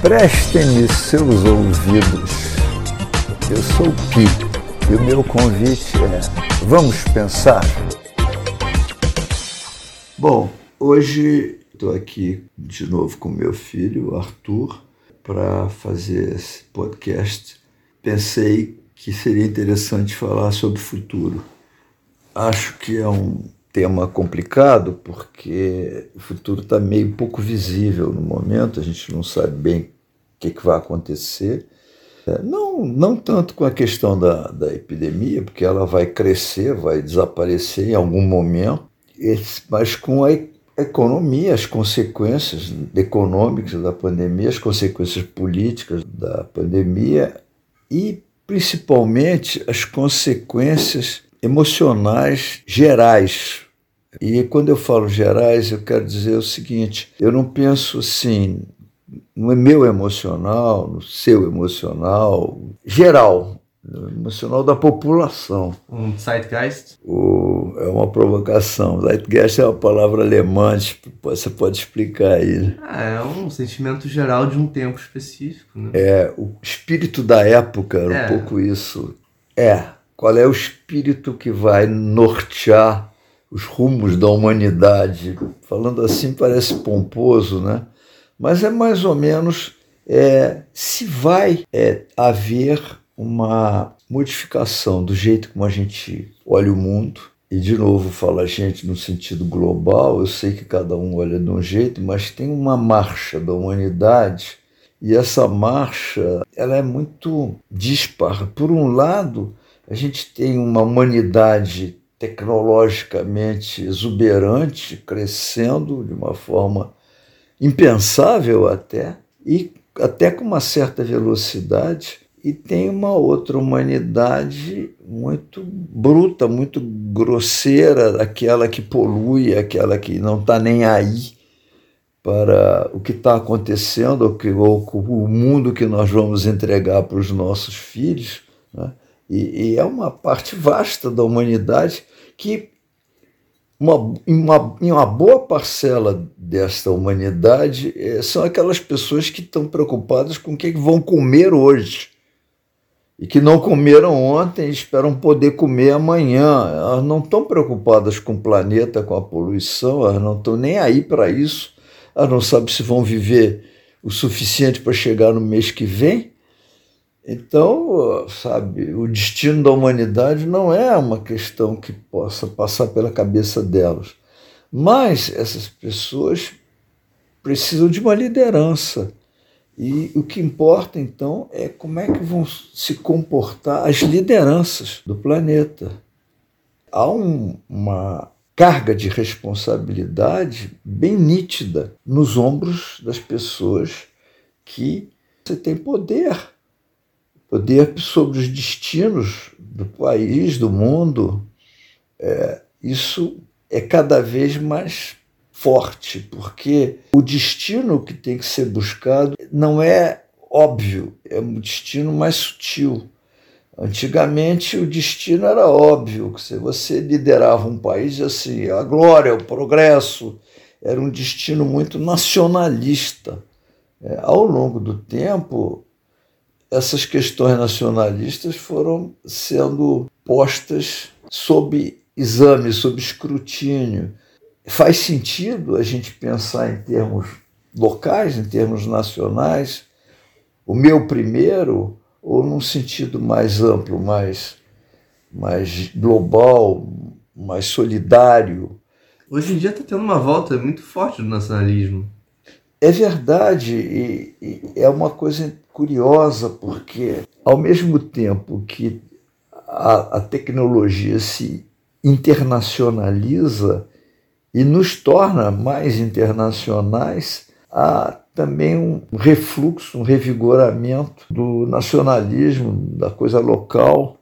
Prestem-me seus ouvidos. Eu sou o Pi e o meu convite é: vamos pensar? Bom, hoje estou aqui de novo com meu filho, Arthur, para fazer esse podcast. Pensei que seria interessante falar sobre o futuro. Acho que é um tema complicado porque o futuro está meio pouco visível no momento, a gente não sabe bem o que, que vai acontecer. É, não, não tanto com a questão da, da epidemia, porque ela vai crescer, vai desaparecer em algum momento, mas com a economia, as consequências econômicas da pandemia, as consequências políticas da pandemia e principalmente as consequências emocionais gerais. E quando eu falo gerais, eu quero dizer o seguinte: eu não penso assim no meu emocional, no seu emocional, geral, emocional da população. Um Zeitgeist? O, é uma provocação. Zeitgeist é uma palavra alemã, você pode explicar aí. Ah, é um sentimento geral de um tempo específico. Né? É, o espírito da época era é. um pouco isso. É, qual é o espírito que vai nortear os rumos da humanidade. Falando assim parece pomposo, né? Mas é mais ou menos é, se vai é, haver uma modificação do jeito como a gente olha o mundo. E de novo fala a gente no sentido global, eu sei que cada um olha de um jeito, mas tem uma marcha da humanidade e essa marcha ela é muito dispar. Por um lado, a gente tem uma humanidade tecnologicamente exuberante, crescendo de uma forma impensável até, e até com uma certa velocidade, e tem uma outra humanidade muito bruta, muito grosseira, aquela que polui, aquela que não está nem aí para o que está acontecendo, ou, que, ou o mundo que nós vamos entregar para os nossos filhos. Né? E, e é uma parte vasta da humanidade que, uma, uma, uma boa parcela desta humanidade, é, são aquelas pessoas que estão preocupadas com o que, é que vão comer hoje e que não comeram ontem e esperam poder comer amanhã. Elas não estão preocupadas com o planeta, com a poluição, elas não estão nem aí para isso. Elas não sabem se vão viver o suficiente para chegar no mês que vem. Então, sabe, o destino da humanidade não é uma questão que possa passar pela cabeça delas. Mas essas pessoas precisam de uma liderança. E o que importa, então, é como é que vão se comportar as lideranças do planeta. Há um, uma carga de responsabilidade bem nítida nos ombros das pessoas que tem poder poder sobre os destinos do país, do mundo, é, isso é cada vez mais forte, porque o destino que tem que ser buscado não é óbvio, é um destino mais sutil. Antigamente o destino era óbvio, se você liderava um país assim, a glória, o progresso, era um destino muito nacionalista. É, ao longo do tempo, essas questões nacionalistas foram sendo postas sob exame, sob escrutínio. Faz sentido a gente pensar em termos locais, em termos nacionais, o meu primeiro, ou num sentido mais amplo, mais, mais global, mais solidário. Hoje em dia está tendo uma volta muito forte do nacionalismo. É verdade, e, e é uma coisa curiosa, porque ao mesmo tempo que a, a tecnologia se internacionaliza e nos torna mais internacionais, há também um refluxo, um revigoramento do nacionalismo, da coisa local.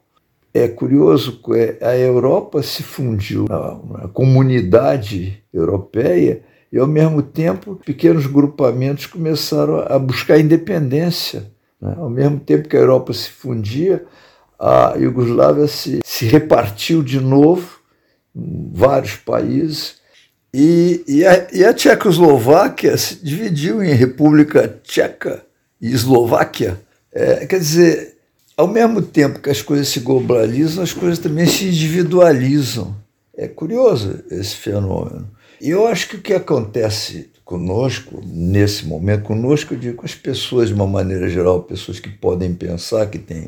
É curioso, é, a Europa se fundiu na, na comunidade europeia e, ao mesmo tempo, pequenos grupamentos começaram a buscar independência. Né? Ao mesmo tempo que a Europa se fundia, a Iugoslávia se, se repartiu de novo em vários países e, e, a, e a Tchecoslováquia se dividiu em República Tcheca e Eslováquia. É, quer dizer, ao mesmo tempo que as coisas se globalizam, as coisas também se individualizam. É curioso esse fenômeno. Eu acho que o que acontece conosco, nesse momento, conosco, eu digo com as pessoas de uma maneira geral, pessoas que podem pensar, que têm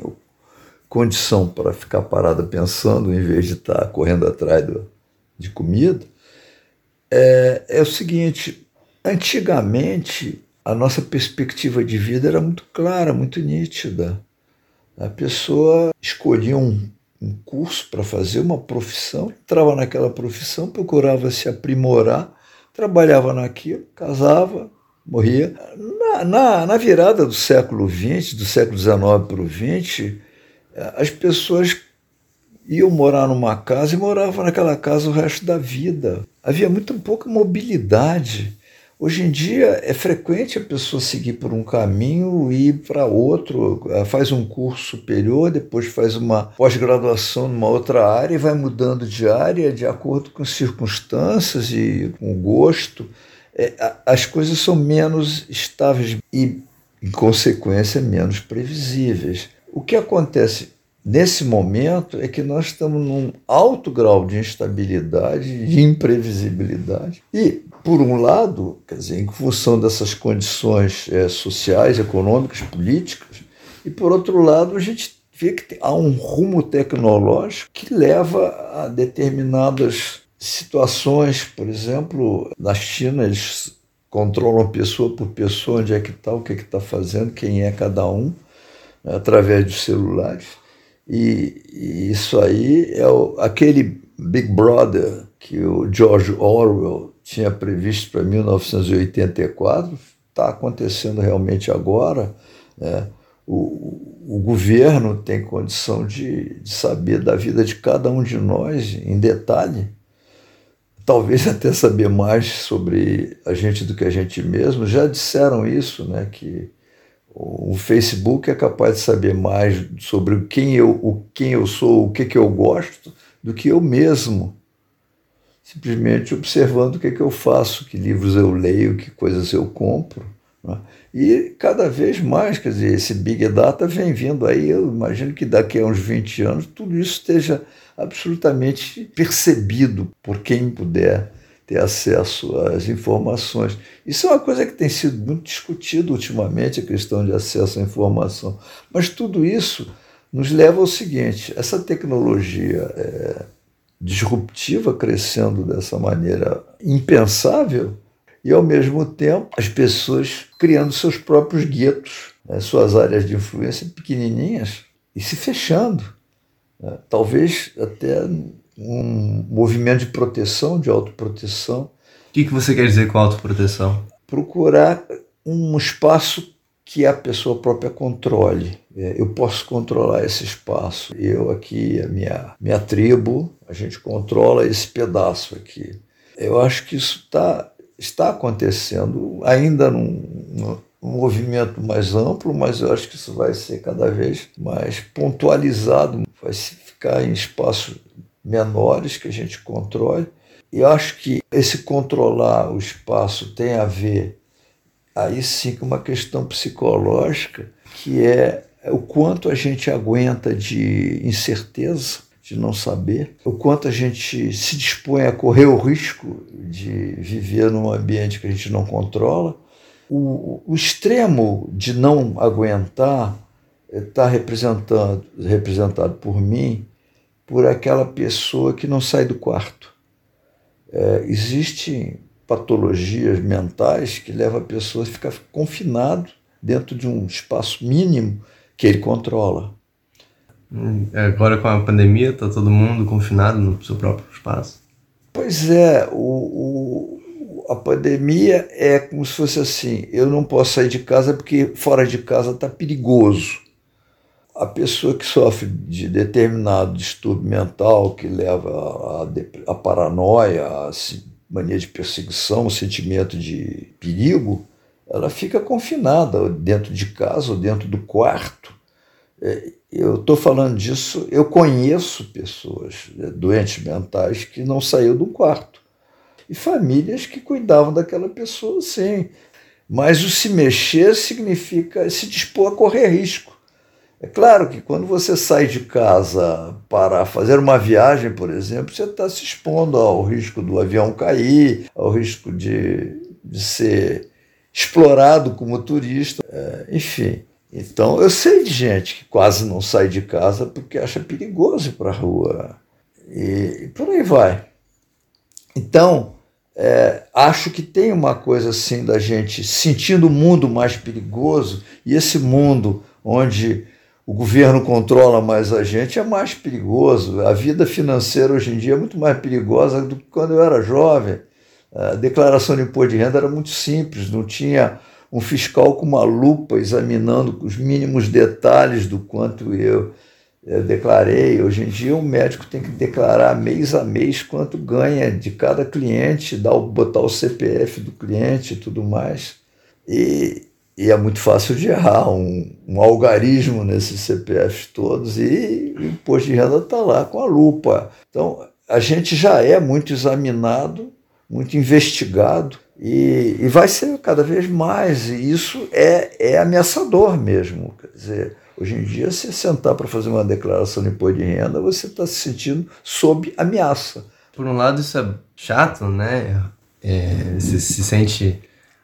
condição para ficar parada pensando em vez de estar correndo atrás do, de comida, é, é o seguinte: antigamente a nossa perspectiva de vida era muito clara, muito nítida. A pessoa escolhia um, um curso para fazer uma profissão, entrava naquela profissão, procurava se aprimorar, trabalhava naquilo, casava, morria. Na, na, na virada do século XX, do século XIX para o XX, as pessoas iam morar numa casa e moravam naquela casa o resto da vida. Havia muito pouca mobilidade. Hoje em dia é frequente a pessoa seguir por um caminho e ir para outro, faz um curso superior, depois faz uma pós-graduação numa outra área e vai mudando de área de acordo com circunstâncias e com gosto. É, as coisas são menos estáveis e, em consequência, menos previsíveis. O que acontece nesse momento é que nós estamos num alto grau de instabilidade, de imprevisibilidade. E, por um lado, quer dizer, em função dessas condições é, sociais, econômicas, políticas, e por outro lado, a gente vê que há um rumo tecnológico que leva a determinadas situações, por exemplo, na China eles controlam pessoa por pessoa onde é que está, o que é está fazendo, quem é cada um, né, através dos celulares. E, e isso aí é o, aquele Big Brother que o George Orwell tinha previsto para 1984, está acontecendo realmente agora. Né? O, o governo tem condição de, de saber da vida de cada um de nós em detalhe talvez até saber mais sobre a gente do que a gente mesmo. Já disseram isso, né? Que o Facebook é capaz de saber mais sobre quem eu, o quem eu sou, o que, que eu gosto, do que eu mesmo. Simplesmente observando o que, que eu faço, que livros eu leio, que coisas eu compro. Né? E cada vez mais, quer dizer, esse Big Data vem vindo aí. Eu imagino que daqui a uns 20 anos tudo isso esteja absolutamente percebido por quem puder ter acesso às informações. Isso é uma coisa que tem sido muito discutido ultimamente, a questão de acesso à informação. Mas tudo isso nos leva ao seguinte: essa tecnologia é, disruptiva crescendo dessa maneira impensável, e ao mesmo tempo as pessoas criando seus próprios guetos, né, suas áreas de influência pequenininhas e se fechando. Né, talvez até um movimento de proteção, de autoproteção. O que, que você quer dizer com autoproteção? Procurar um espaço que a pessoa própria controle. É, eu posso controlar esse espaço. Eu aqui, a minha, minha tribo, a gente controla esse pedaço aqui. Eu acho que isso tá, está acontecendo ainda num, num movimento mais amplo, mas eu acho que isso vai ser cada vez mais pontualizado, vai ficar em espaço menores que a gente controle. E acho que esse controlar o espaço tem a ver, aí sim, com uma questão psicológica, que é o quanto a gente aguenta de incerteza, de não saber, o quanto a gente se dispõe a correr o risco de viver num ambiente que a gente não controla. O, o extremo de não aguentar está representado, representado por mim por aquela pessoa que não sai do quarto. É, existem patologias mentais que levam a pessoa a ficar confinado dentro de um espaço mínimo que ele controla. Hum, agora com a pandemia está todo mundo confinado no seu próprio espaço. Pois é, o, o, a pandemia é como se fosse assim: eu não posso sair de casa porque fora de casa está perigoso a pessoa que sofre de determinado distúrbio mental que leva à, paranoia, à mania de perseguição, o sentimento de perigo, ela fica confinada dentro de casa ou dentro do quarto. É, eu estou falando disso, eu conheço pessoas né, doentes mentais que não saíram do quarto. E famílias que cuidavam daquela pessoa sim. Mas o se mexer significa se dispor a correr risco. É claro que quando você sai de casa para fazer uma viagem, por exemplo, você está se expondo ao risco do avião cair, ao risco de, de ser explorado como turista, é, enfim. Então eu sei de gente que quase não sai de casa porque acha perigoso ir para a rua. E, e, por aí vai. Então, é, acho que tem uma coisa assim da gente sentindo o mundo mais perigoso, e esse mundo onde o governo controla mais a gente, é mais perigoso. A vida financeira hoje em dia é muito mais perigosa do que quando eu era jovem. A declaração de imposto de renda era muito simples, não tinha um fiscal com uma lupa examinando os mínimos detalhes do quanto eu, eu declarei. Hoje em dia, o médico tem que declarar mês a mês quanto ganha de cada cliente, botar o CPF do cliente e tudo mais. E, e é muito fácil de errar um, um algarismo nesses CPFs todos e o imposto de renda está lá com a lupa. Então, a gente já é muito examinado, muito investigado e, e vai ser cada vez mais. E isso é, é ameaçador mesmo. Quer dizer, hoje em dia, se sentar para fazer uma declaração de imposto de renda, você está se sentindo sob ameaça. Por um lado, isso é chato, né? É, você se sente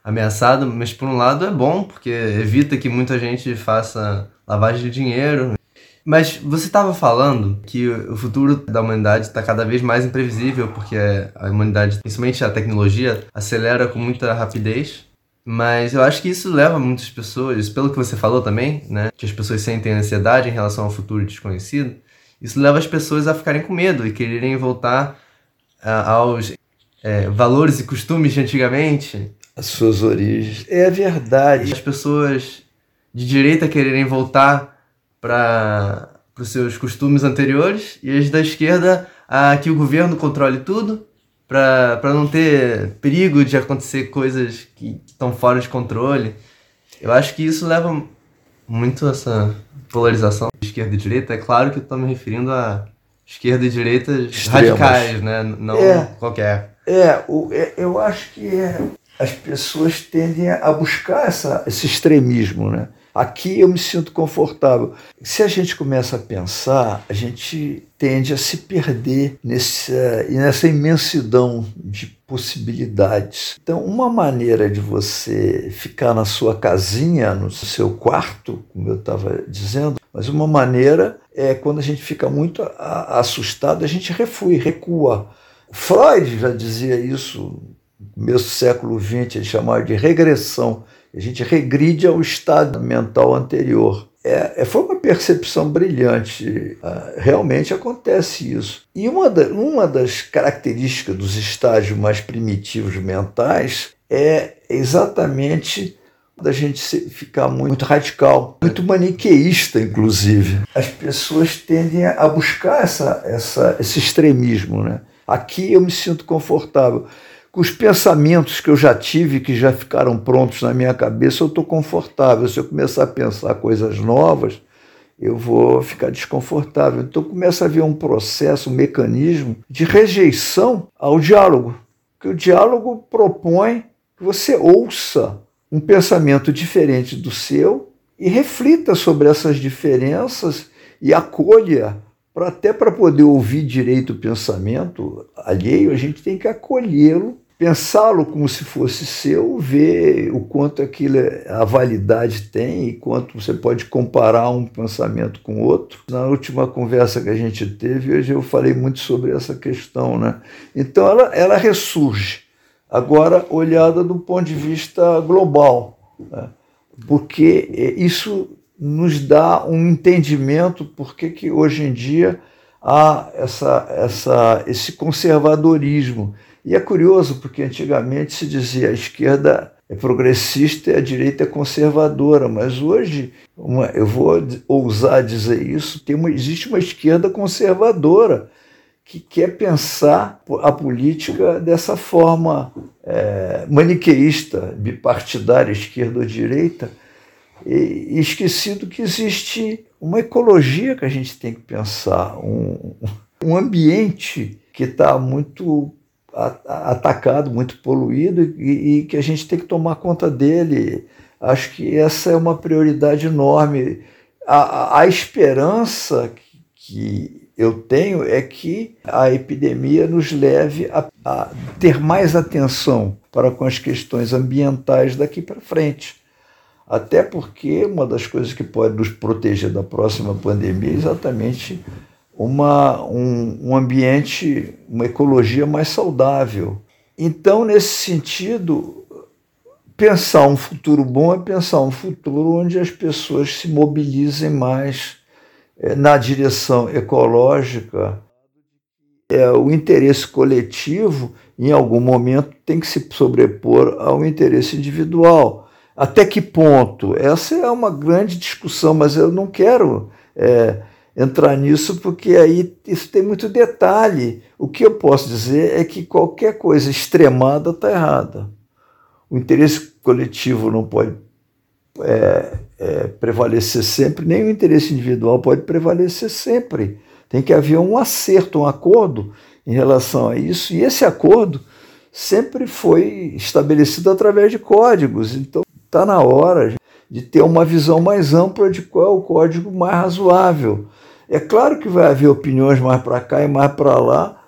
ameaçado, mas por um lado é bom, porque evita que muita gente faça lavagem de dinheiro. Mas você estava falando que o futuro da humanidade está cada vez mais imprevisível, porque a humanidade, principalmente a tecnologia, acelera com muita rapidez. Mas eu acho que isso leva muitas pessoas, pelo que você falou também, né, que as pessoas sentem ansiedade em relação ao futuro desconhecido, isso leva as pessoas a ficarem com medo e quererem voltar uh, aos é, valores e costumes de antigamente, as suas origens. É verdade. E as pessoas de direita quererem voltar para os seus costumes anteriores e as da esquerda a que o governo controle tudo para não ter perigo de acontecer coisas que estão fora de controle. Eu acho que isso leva muito a essa polarização de esquerda e direita. É claro que eu estou me referindo a esquerda e direita radicais, né? Não é, qualquer. É, o, é, eu acho que é, as pessoas tendem a buscar essa, esse extremismo, né? Aqui eu me sinto confortável. Se a gente começa a pensar, a gente tende a se perder nessa, nessa imensidão de possibilidades. Então, uma maneira de você ficar na sua casinha, no seu quarto, como eu estava dizendo, mas uma maneira é quando a gente fica muito assustado, a gente refui, recua. Freud já dizia isso começo do século XX, eles chamaram de regressão. A gente regride ao estado mental anterior. É, é, foi uma percepção brilhante. Ah, realmente acontece isso. E uma, da, uma das características dos estágios mais primitivos mentais é exatamente da gente ficar muito radical, muito maniqueísta, inclusive. As pessoas tendem a buscar essa, essa, esse extremismo. Né? Aqui eu me sinto confortável com os pensamentos que eu já tive, que já ficaram prontos na minha cabeça, eu estou confortável. Se eu começar a pensar coisas novas, eu vou ficar desconfortável. Então começa a haver um processo, um mecanismo de rejeição ao diálogo. Que o diálogo propõe que você ouça um pensamento diferente do seu e reflita sobre essas diferenças e acolha para até para poder ouvir direito o pensamento alheio, a gente tem que acolhê-lo pensá-lo como se fosse seu, ver o quanto aquilo é, a validade tem e quanto você pode comparar um pensamento com outro. Na última conversa que a gente teve, hoje eu falei muito sobre essa questão, né? Então ela, ela ressurge, agora olhada do ponto de vista global, né? porque é, isso nos dá um entendimento porque que hoje em dia há essa, essa, esse conservadorismo e é curioso porque antigamente se dizia a esquerda é progressista e a direita é conservadora, mas hoje, uma, eu vou ousar dizer isso, tem uma, existe uma esquerda conservadora que quer pensar a política dessa forma é, maniqueísta, bipartidária, esquerda ou direita, e, e esquecido que existe uma ecologia que a gente tem que pensar, um, um ambiente que está muito atacado, muito poluído e, e, que a gente tem que tomar conta dele. Acho que essa é uma prioridade enorme. A, a esperança que eu tenho é que a epidemia nos leve a, a ter mais atenção para com as questões ambientais daqui para frente. Até porque uma das coisas que pode nos proteger da próxima pandemia é exatamente uma, um, um ambiente, uma ecologia mais saudável. Então, nesse sentido, pensar um futuro bom é pensar um futuro onde as pessoas se mobilizem mais é, na direção ecológica. É, o interesse coletivo, em algum momento, tem que se sobrepor ao interesse individual. Até que ponto? Essa é uma grande discussão, mas eu não quero. É, entrar nisso, porque aí isso tem muito detalhe. O que eu posso dizer é que qualquer coisa extremada está errada. O interesse coletivo não pode é, é, prevalecer sempre, nem o interesse individual pode prevalecer sempre. Tem que haver um acerto, um acordo em relação a isso, e esse acordo sempre foi estabelecido através de códigos. Então, está na hora de ter uma visão mais ampla de qual é o código mais razoável é claro que vai haver opiniões mais para cá e mais para lá,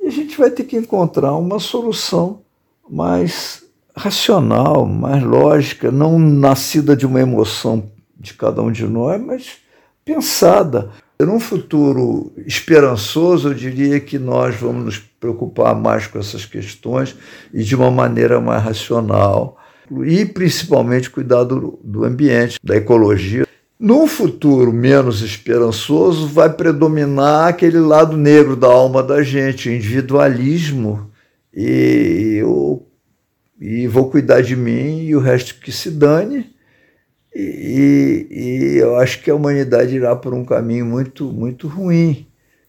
e a gente vai ter que encontrar uma solução mais racional, mais lógica, não nascida de uma emoção de cada um de nós, mas pensada. Num futuro esperançoso, eu diria que nós vamos nos preocupar mais com essas questões e de uma maneira mais racional, e principalmente cuidar do, do ambiente, da ecologia. Num futuro menos esperançoso, vai predominar aquele lado negro da alma da gente, individualismo, e eu e vou cuidar de mim e o resto que se dane. E, e eu acho que a humanidade irá por um caminho muito, muito ruim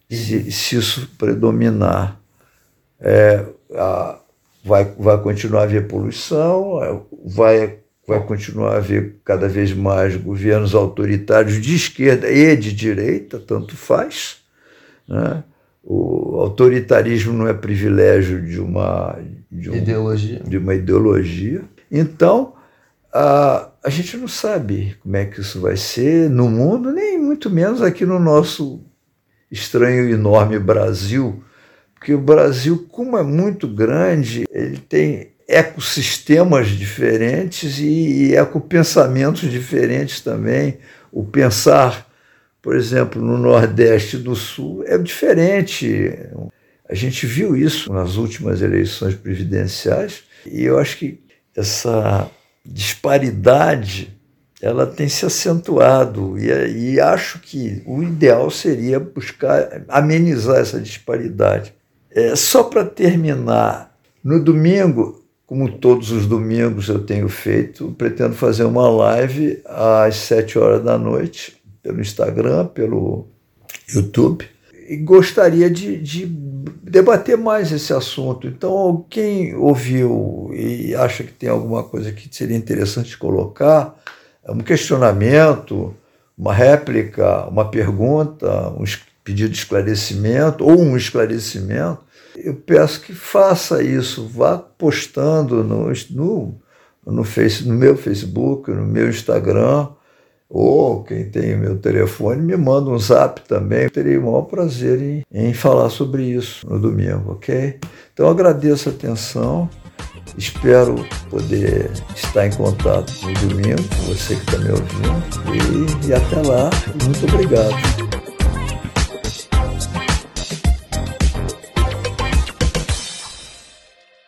se, se isso predominar. É, a, vai, vai continuar a haver poluição, vai vai continuar a haver cada vez mais governos autoritários de esquerda e de direita, tanto faz. Né? O autoritarismo não é privilégio de uma, de um, ideologia. De uma ideologia. Então, a, a gente não sabe como é que isso vai ser no mundo, nem muito menos aqui no nosso estranho e enorme Brasil, porque o Brasil, como é muito grande, ele tem ecossistemas diferentes e, e ecopensamentos diferentes também. O pensar, por exemplo, no Nordeste e no Sul é diferente. A gente viu isso nas últimas eleições presidenciais e eu acho que essa disparidade ela tem se acentuado e, e acho que o ideal seria buscar amenizar essa disparidade. É, só para terminar, no domingo como todos os domingos eu tenho feito, pretendo fazer uma live às sete horas da noite, pelo Instagram, pelo YouTube, e gostaria de, de debater mais esse assunto. Então, quem ouviu e acha que tem alguma coisa que seria interessante colocar, um questionamento, uma réplica, uma pergunta, um pedido de esclarecimento ou um esclarecimento, eu peço que faça isso, vá postando no, no, no, face, no meu Facebook, no meu Instagram, ou quem tem o meu telefone, me manda um zap também. Eu terei o maior prazer em, em falar sobre isso no domingo, ok? Então agradeço a atenção, espero poder estar em contato no domingo, você que está me ouvindo, e, e até lá, muito obrigado.